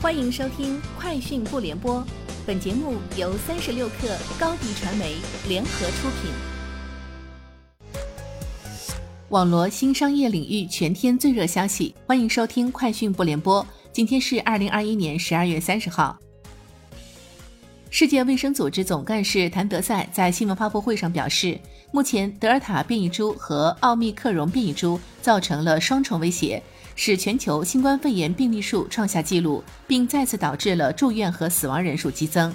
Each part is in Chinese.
欢迎收听《快讯不联播》，本节目由三十六克高低传媒联合出品。网罗新商业领域全天最热消息，欢迎收听《快讯不联播》。今天是二零二一年十二月三十号。世界卫生组织总干事谭德赛在新闻发布会上表示，目前德尔塔变异株和奥密克戎变异株造成了双重威胁。使全球新冠肺炎病例数创下纪录，并再次导致了住院和死亡人数激增。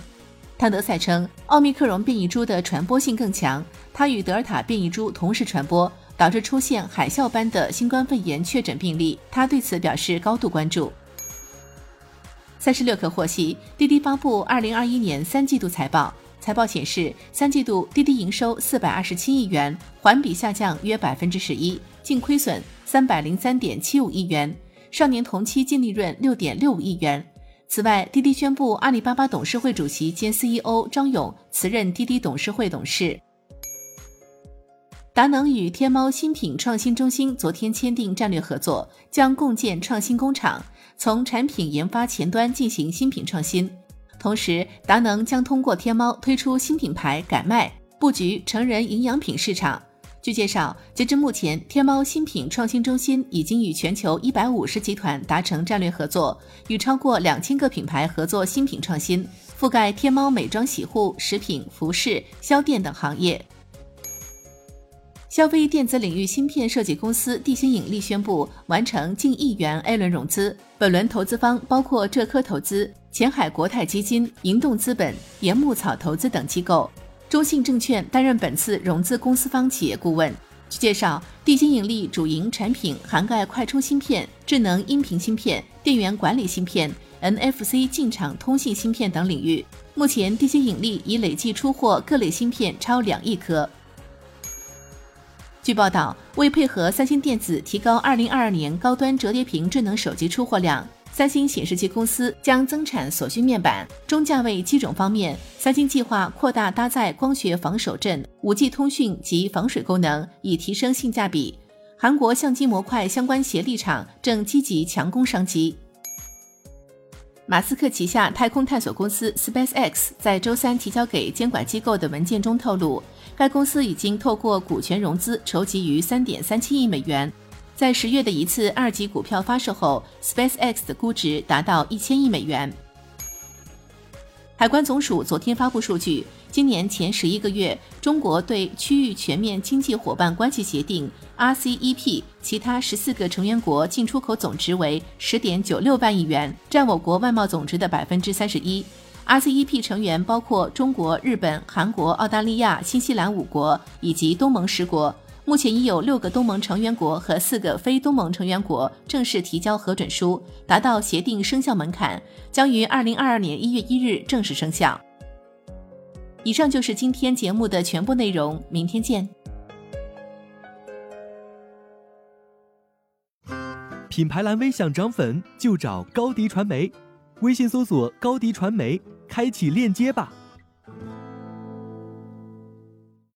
谭德赛称，奥密克戎变异株的传播性更强，它与德尔塔变异株同时传播，导致出现海啸般的新冠肺炎确诊病例。他对此表示高度关注。三十六氪获悉，滴滴发布二零二一年三季度财报，财报显示，三季度滴滴营收四百二十七亿元，环比下降约百分之十一，净亏损。三百零三点七五亿元，上年同期净利润六点六五亿元。此外，滴滴宣布阿里巴巴董事会主席兼 CEO 张勇辞任滴滴董事会董事。达能与天猫新品创新中心昨天签订战略合作，将共建创新工厂，从产品研发前端进行新品创新。同时，达能将通过天猫推出新品牌改卖，布局成人营养品市场。据介绍，截至目前，天猫新品创新中心已经与全球一百五十集团达成战略合作，与超过两千个品牌合作新品创新，覆盖天猫美妆、洗护、食品、服饰、销店等行业。消费电子领域芯片设计公司地心引力宣布完成近亿元 A 轮融资，本轮投资方包括浙科投资、前海国泰基金、银动资本、岩木草投资等机构。中信证券担任本次融资公司方企业顾问。据介绍，地心引力主营产品涵盖快充芯片、智能音频芯片、电源管理芯片、NFC 进场通信芯片等领域。目前，地心引力已累计出货各类芯片超两亿颗。据报道，为配合三星电子提高2022年高端折叠屏智能手机出货量。三星显示器公司将增产所需面板。中价位机种方面，三星计划扩大搭载光学防手震、五 G 通讯及防水功能，以提升性价比。韩国相机模块相关协力厂正积极强攻商机。马斯克旗下太空探索公司 SpaceX 在周三提交给监管机构的文件中透露，该公司已经透过股权融资筹集逾三点三七亿美元。在十月的一次二级股票发售后，SpaceX 的估值达到一千亿美元。海关总署昨天发布数据，今年前十一个月，中国对区域全面经济伙伴关系协定 （RCEP） 其他十四个成员国进出口总值为十点九六万亿元，占我国外贸总值的百分之三十一。RCEP 成员包括中国、日本、韩国、澳大利亚、新西兰五国以及东盟十国。目前已有六个东盟成员国和四个非东盟成员国正式提交核准书，达到协定生效门槛，将于二零二二年一月一日正式生效。以上就是今天节目的全部内容，明天见。品牌蓝 V 想涨粉就找高迪传媒，微信搜索高迪传媒，开启链接吧。